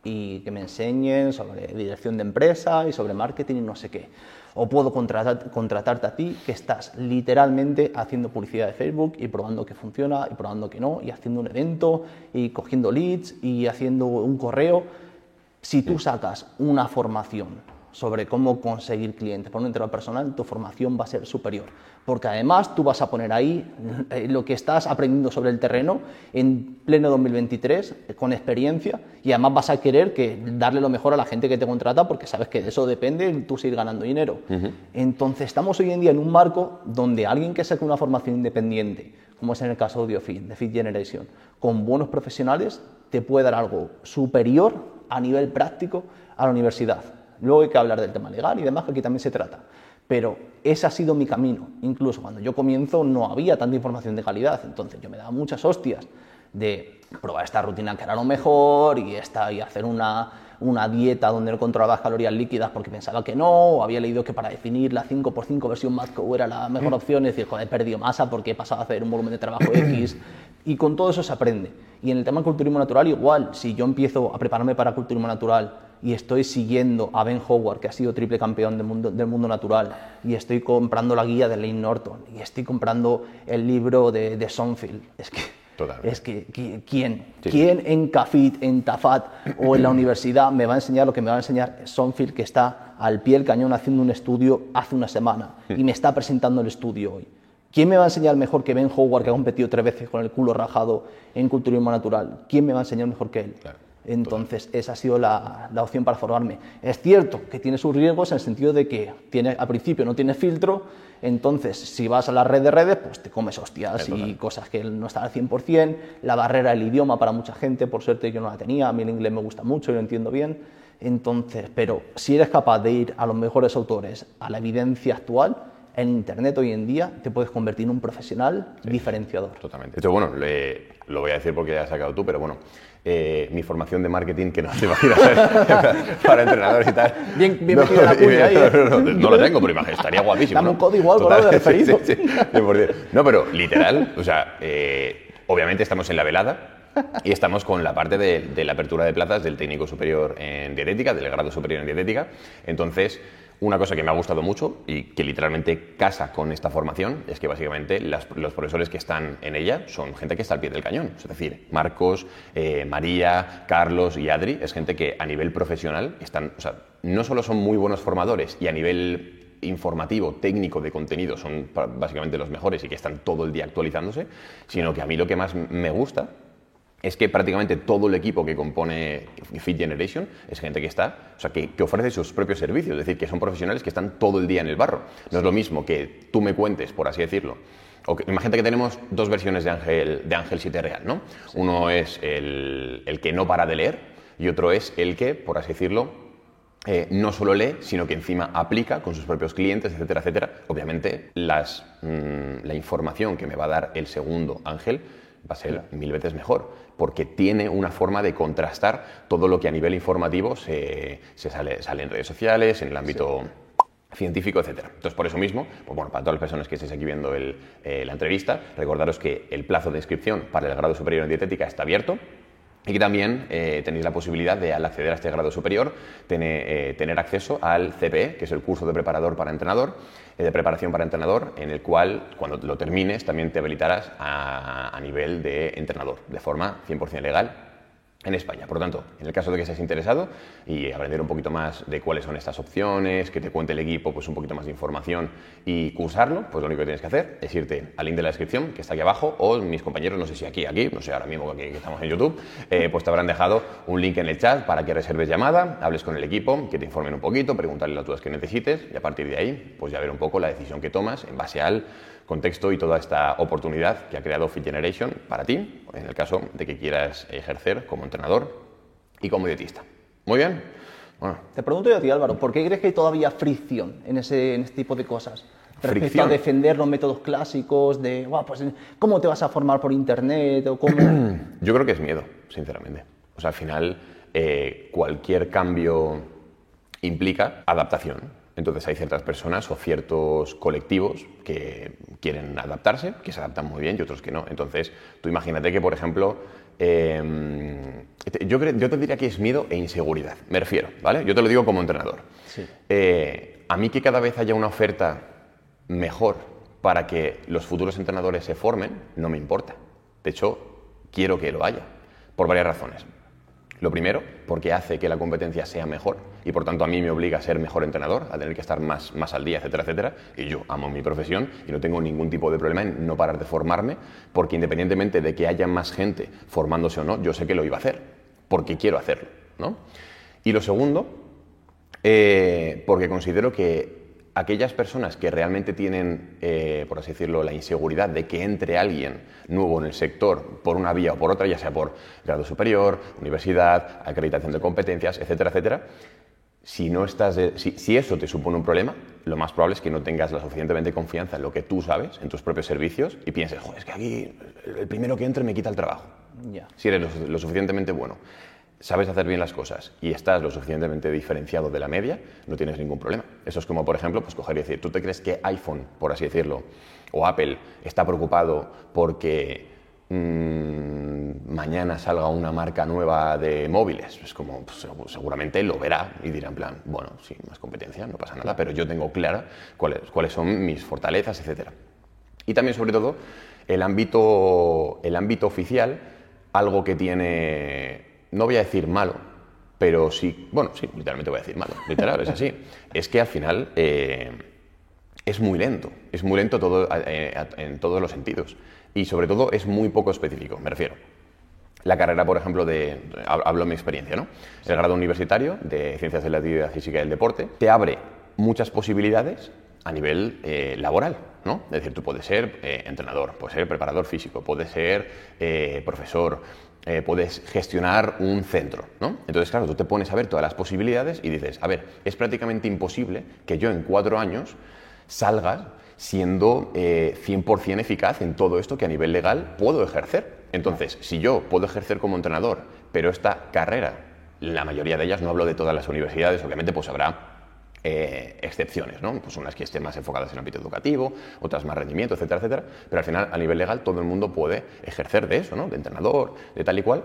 Speaker 2: y que me enseñen sobre dirección de empresa y sobre marketing y no sé qué o puedo contratarte a ti que estás literalmente haciendo publicidad de Facebook y probando que funciona y probando que no, y haciendo un evento y cogiendo leads y haciendo un correo. Si tú sacas una formación sobre cómo conseguir clientes por un entrenador personal, tu formación va a ser superior. Porque además tú vas a poner ahí eh, lo que estás aprendiendo sobre el terreno en pleno 2023, con experiencia, y además vas a querer que darle lo mejor a la gente que te contrata porque sabes que de eso depende tú seguir ganando dinero. Entonces estamos hoy en día en un marco donde alguien que saque una formación independiente, como es en el caso de Audiofit, de Fit Generation, con buenos profesionales, te puede dar algo superior a nivel práctico a la universidad. Luego hay que hablar del tema legal y demás, que aquí también se trata. Pero ese ha sido mi camino. Incluso cuando yo comienzo no había tanta información de calidad, entonces yo me daba muchas hostias de probar esta rutina que era lo mejor y, esta, y hacer una, una dieta donde no controlaba calorías líquidas porque pensaba que no, o había leído que para definir la 5x5 versión Madco era la mejor opción, es decir, joder, he perdido masa porque he pasado a hacer un volumen de trabajo X, y con todo eso se aprende. Y en el tema del culturismo natural igual, si yo empiezo a prepararme para culturismo natural y estoy siguiendo a Ben Howard, que ha sido triple campeón del mundo, del mundo natural, y estoy comprando la guía de Lane Norton, y estoy comprando el libro de, de Sonfield, es que es que, ¿quién? ¿Quién en CAFIT, en TAFAT o en la universidad me va a enseñar lo que me va a enseñar Sonfield, que está al pie del cañón haciendo un estudio hace una semana y me está presentando el estudio hoy? ¿Quién me va a enseñar mejor que Ben Howard, que ha competido tres veces con el culo rajado en culturismo natural? ¿Quién me va a enseñar mejor que él? Entonces, esa ha sido la, opción para formarme. Es cierto que tiene sus riesgos en el sentido de que tiene, al principio no tiene filtro, entonces si vas a la red de redes, pues te comes hostias y cosas que no están al 100%, la barrera del idioma para mucha gente, por suerte yo no la tenía, a mí el inglés me gusta mucho y lo entiendo bien, entonces, pero si eres capaz de ir a los mejores autores, a la evidencia actual, en Internet hoy en día te puedes convertir en un profesional diferenciador.
Speaker 3: Totalmente. Esto, bueno, lo voy a decir porque ya has sacado tú, pero bueno, eh, mi formación de marketing que no te imaginas para entrenadores y tal.
Speaker 2: Bien, bien no, metido la cuña ahí. ¿eh?
Speaker 3: No, no, lo tengo, pero estaría guapísimo.
Speaker 2: Dame un código algo de referido. Sí,
Speaker 3: no, pero literal, o sea, eh, obviamente estamos en la velada. Y estamos con la parte de, de la apertura de plazas del técnico superior en dietética, del grado superior en dietética. Entonces, una cosa que me ha gustado mucho y que literalmente casa con esta formación es que básicamente los profesores que están en ella son gente que está al pie del cañón. Es decir, Marcos, eh, María, Carlos y Adri es gente que a nivel profesional están, o sea, no solo son muy buenos formadores y a nivel informativo, técnico de contenido son básicamente los mejores y que están todo el día actualizándose, sino que a mí lo que más me gusta es que prácticamente todo el equipo que compone Fit Generation es gente que está, o sea, que, ofrece sus propios servicios, es decir, que son profesionales que están todo el día en el barro. No es lo mismo que tú me cuentes, por así decirlo. O imagínate que tenemos dos versiones de Ángel, de Ángel 7 Real, ¿no? Uno es el, que no para de leer y otro es el que, por así decirlo, eh, no solo lee, sino que encima aplica con sus propios clientes, etcétera, etcétera. Obviamente, las, mm, la información que me va a dar el segundo Ángel va a ser mil veces mejor, porque tiene una forma de contrastar todo lo que a nivel informativo se, sale, en redes sociales, en el ámbito... científico, etcétera. Entonces, por eso mismo, pues bueno, para todas las personas que estéis aquí viendo eh, la entrevista, recordaros que el plazo de inscripción para el grado superior en dietética está abierto, y también eh, tenéis la posibilidad de, al acceder a este grado superior, eh, tener acceso al CPE, que es el curso de preparador para entrenador, eh, de preparación para entrenador, en el cual, cuando lo termines, también te habilitarás a, a nivel de entrenador, de forma 100% legal en España. Por tanto, en el caso de que seas interesado y aprender un poquito más de cuáles son estas opciones, que te cuente el equipo pues un poquito más de información y cursarlo, pues lo único que tienes que hacer es irte al link de la descripción que está aquí abajo o mis compañeros, no sé si aquí, aquí, no sé ahora mismo que, estamos en YouTube, eh, pues te habrán dejado un link en el chat para que reserves llamada, hables con el equipo, que te informen un poquito, preguntarle las dudas que necesites y a partir de ahí, pues ya ver un poco la decisión que tomas en base al contexto y toda esta oportunidad que ha creado Fit Generation para ti, en el caso de que quieras ejercer como entrenador y como dietista. Muy bien.
Speaker 2: Bueno. Te pregunto yo a ti, Álvaro, ¿por qué crees que hay todavía fricción en, ese, en este tipo de cosas? Respecto a defender los métodos clásicos, de, pues, ¿cómo te vas a formar por internet? O cómo...
Speaker 3: yo creo que es miedo, sinceramente. O sea, al final, eh, cualquier cambio implica adaptación. Entonces hay ciertas personas o ciertos colectivos que quieren adaptarse, que se adaptan muy bien y otros que no. Entonces tú imagínate que, por ejemplo, em, yo, yo te diría que es miedo e inseguridad, me refiero, ¿vale? Yo te lo digo como entrenador. Eh, a mí que cada vez haya una oferta mejor para que los futuros entrenadores se formen, no me importa. De hecho, quiero que lo haya, por varias razones. Lo primero, porque hace que la competencia sea mejor y por tanto a mí me obliga a ser mejor entrenador, a tener que estar más, más al día, etcétera, etcétera. Y yo amo mi profesión y no tengo ningún tipo de problema en no parar de formarme, porque independientemente de que haya más gente formándose o no, yo sé que lo iba a hacer, porque quiero hacerlo. ¿no? Y lo segundo, eh, porque considero que aquellas personas que realmente tienen, eh, por así decirlo, la inseguridad de que entre alguien nuevo en el sector por una vía o por otra, ya sea por grado superior, universidad, acreditación de competencias, etcétera, etcétera, si, no estás si, eso te supone un problema, lo más probable es que no tengas la suficientemente confianza en lo que tú sabes, en tus propios servicios, y pienses, joder, es que aquí el primero que entre me quita el trabajo. Si eres lo suficientemente bueno sabes hacer bien las cosas y estás lo suficientemente diferenciado de la media, no tienes ningún problema. Eso es como, por ejemplo, pues coger y decir, ¿tú te crees que iPhone, por así decirlo, o Apple está preocupado porque mm, mañana salga una marca nueva de móviles? Es como, pues, seguramente lo verá y dirá en plan, bueno, sí, más competencia, no pasa nada, pero yo tengo clara cuáles, cuáles son mis fortalezas, etc. Y también, sobre todo, el ámbito, el ámbito oficial, algo que tiene no voy a decir malo, pero sí, bueno, sí, literalmente voy a decir malo, literal, es así. Es que al final eh, es muy lento, es muy lento eh, en todos los sentidos. Y sobre todo es muy poco específico, me refiero. La carrera, por ejemplo, de. Hablo de mi experiencia, ¿no? El grado universitario de Ciencias de la Actividad Física y del Deporte te abre muchas posibilidades a nivel eh, laboral, ¿no? Es decir, tú puedes ser entrenador, puedes ser preparador físico, puedes ser profesor, eh, puedes gestionar un centro. ¿no? Entonces, claro, tú te pones a ver todas las posibilidades y dices, a ver, es prácticamente imposible que yo en cuatro años salga siendo 100% eh, eficaz en todo esto que a nivel legal puedo ejercer. Entonces, si yo puedo ejercer como entrenador, pero esta carrera, la mayoría de ellas, no hablo de todas las universidades, obviamente pues habrá eh, excepciones, ¿no? Pues unas que estén más enfocadas en el ámbito educativo, otras más rendimiento, etcétera, etcétera. Pero al final, a nivel legal, todo el mundo puede ejercer de eso, ¿no? De entrenador, de tal y cual.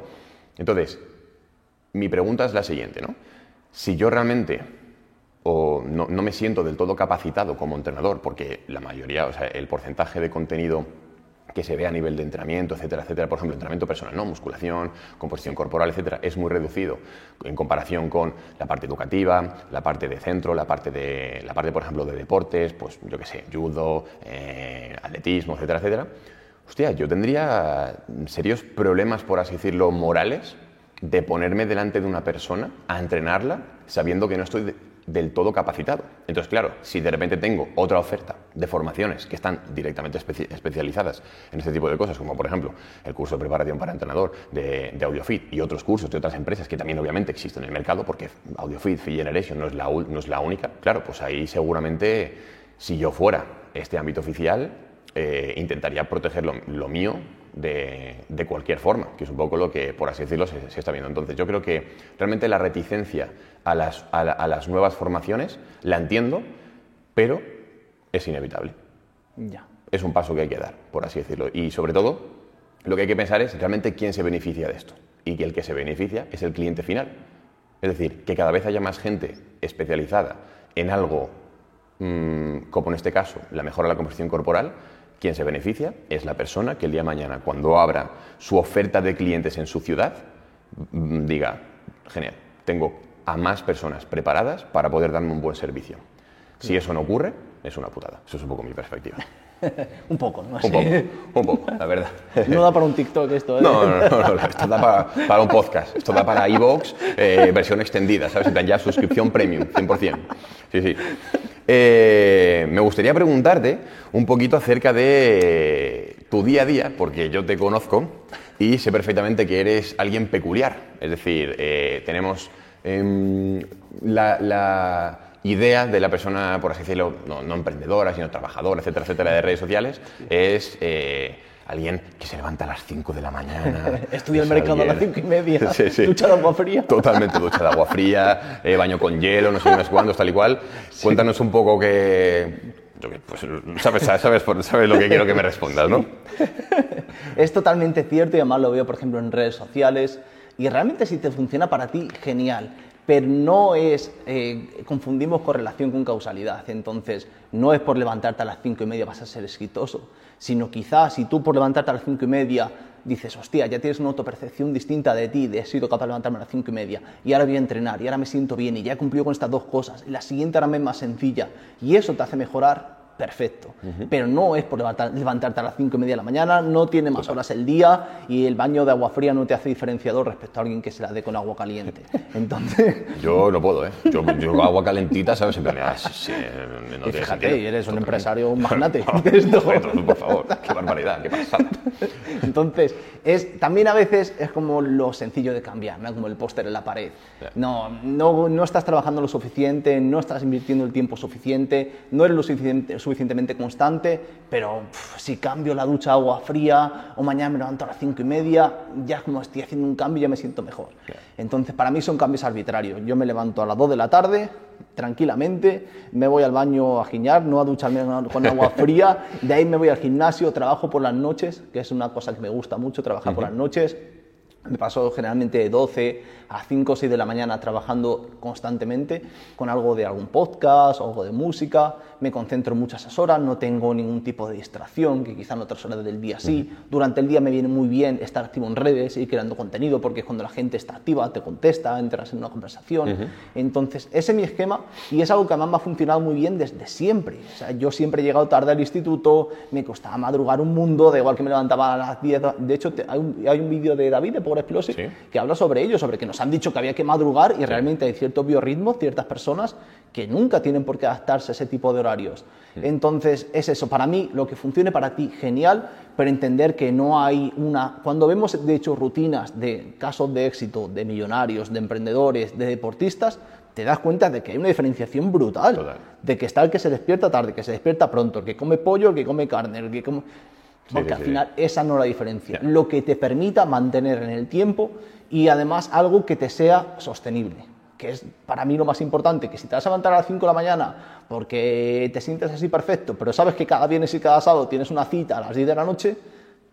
Speaker 3: Entonces, mi pregunta es la siguiente, ¿no? Si yo realmente o no, no me siento del todo capacitado como entrenador, porque la mayoría, o sea, el porcentaje de contenido que se ve a nivel de entrenamiento, etcétera, etcétera, por ejemplo, entrenamiento personal, ¿no? musculación, composición corporal, etcétera, es muy reducido en comparación con la parte educativa, la parte de centro, la parte, de, la parte por ejemplo, de deportes, pues yo qué sé, judo, eh, atletismo, etcétera, etcétera. Hostia, yo tendría serios problemas, por así decirlo, morales de ponerme delante de una persona a entrenarla sabiendo que no estoy del todo capacitado. Entonces, claro, si de repente tengo otra oferta de formaciones que están directamente especializadas en este tipo de cosas, como por ejemplo el curso de preparación para entrenador de, AudioFit y otros cursos de otras empresas que también obviamente existen en el mercado, porque AudioFit, Fit Generation no es, la, no es la única, claro, pues ahí seguramente si yo fuera este ámbito oficial, eh, intentaría proteger lo, mío de, cualquier forma, que es un poco lo que, por así decirlo, se, se está viendo. Entonces, yo creo que realmente la reticencia a las, nuevas formaciones, la entiendo, pero es inevitable.
Speaker 2: Ya.
Speaker 3: Es un paso que hay que dar, por así decirlo. Y sobre todo, lo que hay que pensar es realmente quién se beneficia de esto. Y que el que se beneficia es el cliente final. Es decir, que cada vez haya más gente especializada en algo, mm, como en este caso, la mejora de la composición corporal, quien se beneficia es la persona que el día de mañana, cuando abra su oferta de clientes en su ciudad, diga, genial, tengo a más personas preparadas para poder darme un buen servicio. Si eso no ocurre, es una putada. Eso es un poco mi perspectiva.
Speaker 2: un poco, ¿no?
Speaker 3: Un poco, un poco, la verdad.
Speaker 2: no da para un TikTok esto, ¿eh?
Speaker 3: No, no, no, esto da para, un podcast, esto da para iVoox, eh, versión extendida, ¿sabes? Ya suscripción premium, 100%. Sí, sí. Eh, me gustaría preguntarte un poquito acerca de tu día a día, porque yo te conozco y sé perfectamente que eres alguien peculiar. Es decir, eh, tenemos Em, la, idea de la persona, por así decirlo, no, emprendedora, sino trabajadora, etcétera, etcétera, de redes sociales, es eh, alguien que se levanta a las 5 de la mañana.
Speaker 2: Estudia el mercado a las 5 y media. Ducha de agua fría.
Speaker 3: Totalmente ducha de agua fría, eh, baño con hielo, no sé cuándo, tal y cual. Cuéntanos un poco que. Pues, sabes, sabes, sabes, lo que quiero que me respondas, ¿no?
Speaker 2: es totalmente cierto y además lo veo, por ejemplo, en redes sociales. Y realmente si te funciona para ti, genial. Pero no es, eh, confundimos correlación con causalidad. Entonces, no es por levantarte a las cinco y media vas a ser exitoso, sino quizás si tú por levantarte a las cinco y media dices, hostia, ya tienes una autopercepción distinta de ti, de he sido capaz de levantarme a las cinco y media, y ahora voy a entrenar, y ahora me siento bien, y ya he cumplido con estas dos cosas, y la siguiente ahora me es más sencilla, y eso te hace mejorar perfecto. Pero no es por levantarte a las 5 y media de la mañana, no tiene más horas el día y el baño de agua fría no te hace diferenciador respecto a alguien que se la dé con agua caliente. Entonces...
Speaker 3: yo no puedo, ¿eh? Yo, yo agua calentita, ¿sabes? En plan, ah,
Speaker 2: no y fíjate, eres un empresario, un magnate.
Speaker 3: por favor, qué barbaridad, qué pasa.
Speaker 2: Entonces, es, también a veces es como lo sencillo de cambiar, ¿no? como el póster en la pared. No, no, no estás trabajando lo suficiente, no estás invirtiendo el tiempo suficiente, no eres lo suficiente suficientemente constante, pero si cambio la ducha a agua fría o mañana me levanto a las cinco y media, ya como estoy haciendo un cambio ya me siento mejor. Entonces, para mí son cambios arbitrarios. Yo me levanto a las 2 de la tarde, tranquilamente, me voy al baño a giñar, no a ducharme con agua fría, de ahí me voy al gimnasio, trabajo por las noches, que es una cosa que me gusta mucho, trabajar por las noches. Me paso generalmente de 12 a 5 o 6 de la mañana trabajando constantemente con algo de algún podcast o algo de música me concentro muchas horas, no tengo ningún tipo de distracción, que quizá en otras horas del día sí. Durante el día me viene muy bien estar activo en redes, ir creando contenido, porque es cuando la gente está activa, te contesta, entras en una conversación. Entonces, ese es mi esquema y es algo que además me ha funcionado muy bien desde siempre. O sea, yo siempre he llegado tarde al instituto, me costaba madrugar un mundo, de igual que me levantaba a las 10. De hecho, hay un, vídeo de David de Explosive que habla sobre ello, sobre que nos han dicho que había que madrugar y realmente hay cierto biorritmo, ciertas personas que nunca tienen por qué adaptarse a ese tipo de horarios. Entonces, es eso, para mí, lo que funcione para ti, genial, pero entender que no hay una... Cuando vemos, de hecho, rutinas de casos de éxito, de millonarios, de emprendedores, de deportistas, te das cuenta de que hay una diferenciación brutal. De que está el que se despierta tarde, que se despierta pronto, el que come pollo, el que come carne, el que come... Porque al final esa no es la diferencia. Lo que te permita mantener en el tiempo y además algo que te sea sostenible que es para mí lo más importante, que si te vas a levantar a las 5 de la mañana porque te sientes así perfecto, pero sabes que cada viernes y cada sábado tienes una cita a las 10 de la noche,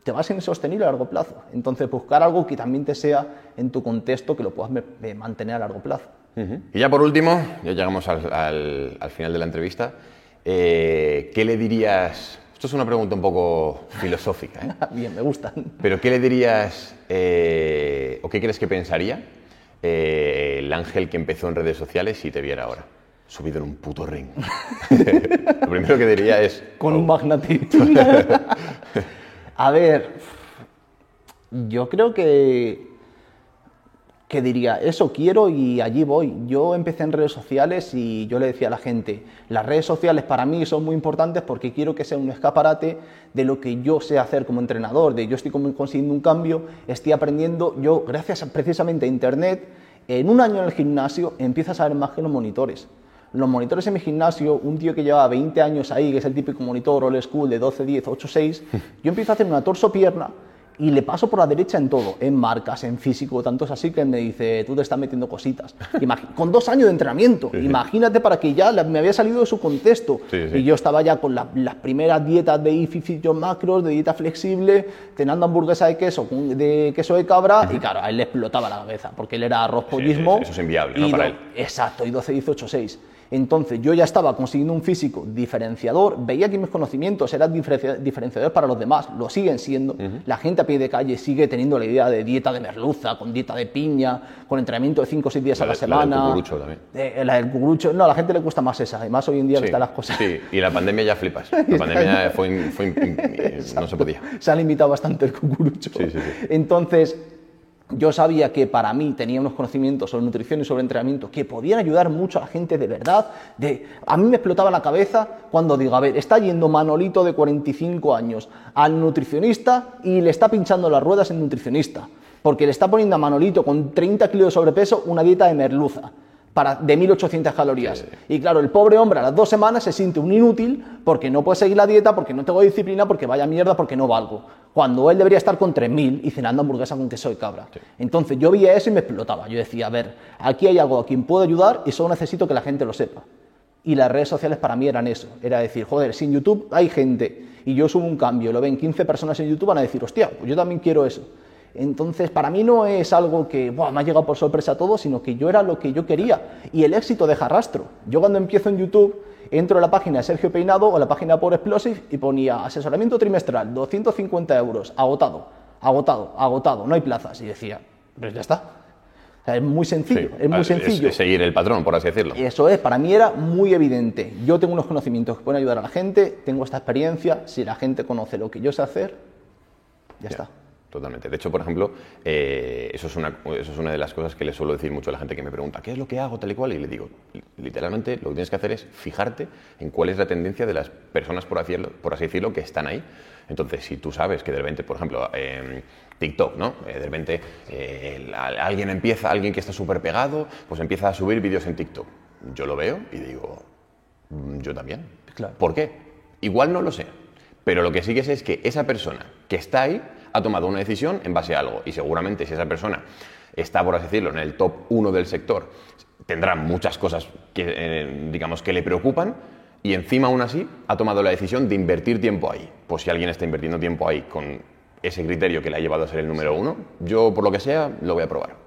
Speaker 2: te vas a insostenible a largo plazo. Entonces, buscar algo que también te sea en tu contexto, que lo puedas mantener a largo plazo.
Speaker 3: Y ya por último, ya llegamos al, final de la entrevista, eh, ¿qué le dirías? Esto es una pregunta un poco filosófica. ¿eh?
Speaker 2: Bien, me gustan.
Speaker 3: Pero ¿qué le dirías eh, o qué crees que pensaría eh, el ángel que empezó en redes sociales y te viera ahora. Subido en un puto ring. Lo primero que diría es...
Speaker 2: Con un oh". magnetismo. A ver, yo creo que que diría, eso quiero y allí voy. Yo empecé en redes sociales y yo le decía a la gente, las redes sociales para mí son muy importantes porque quiero que sea un escaparate de lo que yo sé hacer como entrenador, de yo estoy consiguiendo un cambio, estoy aprendiendo, yo gracias precisamente a Internet, en un año en el gimnasio empiezas a ver más que los monitores. Los monitores en mi gimnasio, un tío que lleva 20 años ahí, que es el típico monitor old school de 12, 10, 8, 6, yo empiezo a hacer una torso-pierna y le paso por la derecha en todo, en marcas, en físico, tanto es así que me dice, tú te estás metiendo cositas. con dos años de entrenamiento, imagínate para que ya me había salido de su contexto. y yo estaba ya con las primeras dietas de IFI macros, de dieta flexible, cenando hamburguesa de queso, de queso de cabra, y claro, a él le explotaba la cabeza, porque él era arroz pollismo.
Speaker 3: eso es inviable, ¿no? Para él.
Speaker 2: Exacto, y 12, 18, 6. Entonces yo ya estaba consiguiendo un físico diferenciador, veía que mis conocimientos eran diferenciadores para los demás, lo siguen siendo. La gente a pie de calle sigue teniendo la idea de dieta de merluza, con dieta de piña, con entrenamiento de 5 o 6 días a la semana.
Speaker 3: La del también.
Speaker 2: Eh, la del cucurucho, no, a la gente le gusta más esa, además hoy en día están las cosas.
Speaker 3: Sí, y la pandemia ya flipas. La pandemia fue, fue no se podía.
Speaker 2: Se ha limitado bastante el cucurucho. Sí, sí, sí. Entonces, yo sabía que para mí tenía unos conocimientos sobre nutrición y sobre entrenamiento que podían ayudar mucho a la gente de verdad. De, a mí me explotaba la cabeza cuando digo, a ver, está yendo Manolito de 45 años al nutricionista y le está pinchando las ruedas en nutricionista, porque le está poniendo a Manolito con 30 kilos de sobrepeso una dieta de merluza. Para, de 1800 calorías. Y claro, el pobre hombre a las dos semanas se siente un inútil porque no puede seguir la dieta, porque no tengo disciplina, porque vaya mierda, porque no valgo cuando él debería estar con 3.000 y cenando hamburguesa con queso de cabra. Entonces yo veía eso y me explotaba. Yo decía, a ver, aquí hay algo a quien puedo ayudar y solo necesito que la gente lo sepa. Y las redes sociales para mí eran eso. Era decir, joder, si en YouTube hay gente y yo subo un cambio, lo ven 15 personas en YouTube, van a decir, hostia, pues yo también quiero eso. Entonces, para mí no es algo que me ha llegado por sorpresa a todo, sino que yo era lo que yo quería. Y el éxito deja rastro. Yo cuando empiezo en YouTube entro a la página de Sergio Peinado o a la página por Explosive y ponía asesoramiento trimestral, 250 euros, agotado. agotado, agotado, no hay plazas. Y decía, pues ya está. O sea, es muy sencillo, es muy sencillo.
Speaker 3: Es seguir el patrón, por así decirlo.
Speaker 2: Eso es, para mí era muy evidente. Yo tengo unos conocimientos que pueden ayudar a la gente, tengo esta experiencia, si la gente conoce lo que yo sé hacer, ya, está.
Speaker 3: Totalmente. De hecho, por ejemplo, eh, eso, es una, eso es una de las cosas que le suelo decir mucho a la gente que me pregunta, ¿qué es lo que hago tal y cual? Y le digo, literalmente lo que tienes que hacer es fijarte en cuál es la tendencia de las personas, por así, por así decirlo, que están ahí. Entonces, si tú sabes que de repente, por ejemplo, eh, TikTok, ¿no? Eh, de repente eh, alguien empieza, alguien que está súper pegado, pues empieza a subir vídeos en TikTok. Yo lo veo y digo, mm, yo también.
Speaker 2: Claro.
Speaker 3: ¿Por qué? Igual no lo sé, pero lo que sí que sé es que esa persona que está ahí ha tomado una decisión en base a algo. Y seguramente si esa persona está, por así decirlo, en el top 1 del sector, tendrá muchas cosas que, eh, digamos, que le preocupan y encima aún así ha tomado la decisión de invertir tiempo ahí. Pues si alguien está invirtiendo tiempo ahí con ese criterio que le ha llevado a ser el número uno, yo por lo que sea lo voy a probar.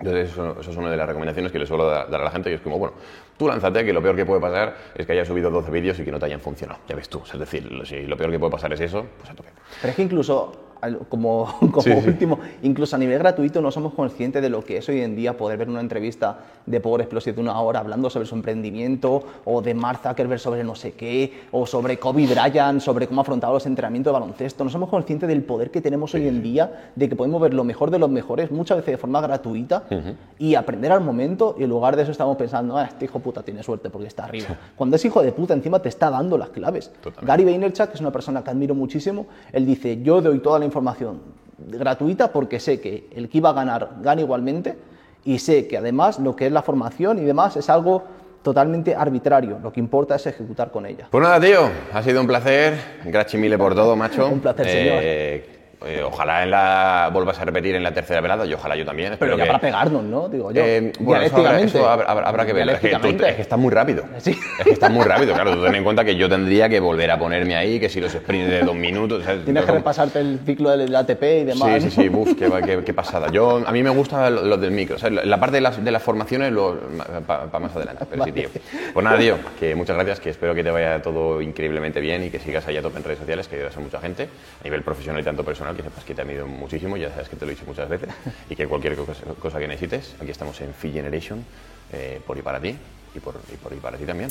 Speaker 3: Entonces eso, es una de las recomendaciones que le suelo dar, a la gente, y es como, bueno, tú lánzate, que lo peor que puede pasar es que hayas subido 12 vídeos y que no te hayan funcionado, ya ves tú, es decir, si lo peor que puede pasar es eso, pues a tope.
Speaker 2: Pero es que incluso como, como último, incluso a nivel gratuito no somos conscientes de lo que es hoy en día poder ver una entrevista de Power Explosive de una hora hablando sobre su emprendimiento o de Mark Zuckerberg sobre no sé qué o sobre Kobe Bryant, sobre cómo ha afrontado los entrenamientos de baloncesto. No somos conscientes del poder que tenemos hoy en día de que podemos ver lo mejor de los mejores muchas veces de forma gratuita y aprender al momento y en lugar de eso estamos pensando, ah, este hijo puta tiene suerte porque está arriba. Cuando ese hijo de puta encima te está dando las claves. Gary Vaynerchuk, que es una persona que admiro muchísimo, él dice, yo doy toda la información gratuita porque sé que el que iba a ganar gana igualmente y sé que además lo que es la formación y demás es algo totalmente arbitrario. Lo que importa es ejecutar con ella.
Speaker 3: Pues nada, tío, ha sido un placer. Gracias mille por todo, macho.
Speaker 2: un placer, señor. Eh,
Speaker 3: eh, ojalá en la vuelvas a repetir en la tercera velada y ojalá yo también.
Speaker 2: Pero ya para pegarnos, ¿no? Digo yo.
Speaker 3: Eh, bueno, eso, habrá, que ver. Es que, es que estás muy rápido.
Speaker 2: ¿Sí?
Speaker 3: Es que estás muy rápido, claro. Tú ten en cuenta que yo tendría que volver a ponerme ahí, que si los sprints de dos minutos.
Speaker 2: Tienes que repasarte el ciclo del ATP y demás.
Speaker 3: Sí, sí, sí. Uf, qué, pasada. Yo, a mí me gusta lo, del micro. la parte de las, de las formaciones para más adelante. Pero sí, tío. Pues nada, tío, que muchas gracias, que espero que te vaya todo increíblemente bien y que sigas allá a tope en redes sociales, que ayudas a mucha gente, a nivel profesional y tanto personal, que sepas que te ha ido muchísimo, ya sabes que te lo he dicho muchas veces, y que cualquier cosa, que necesites, aquí estamos en Fee Generation, eh, por y para ti, y por, y por y para ti también.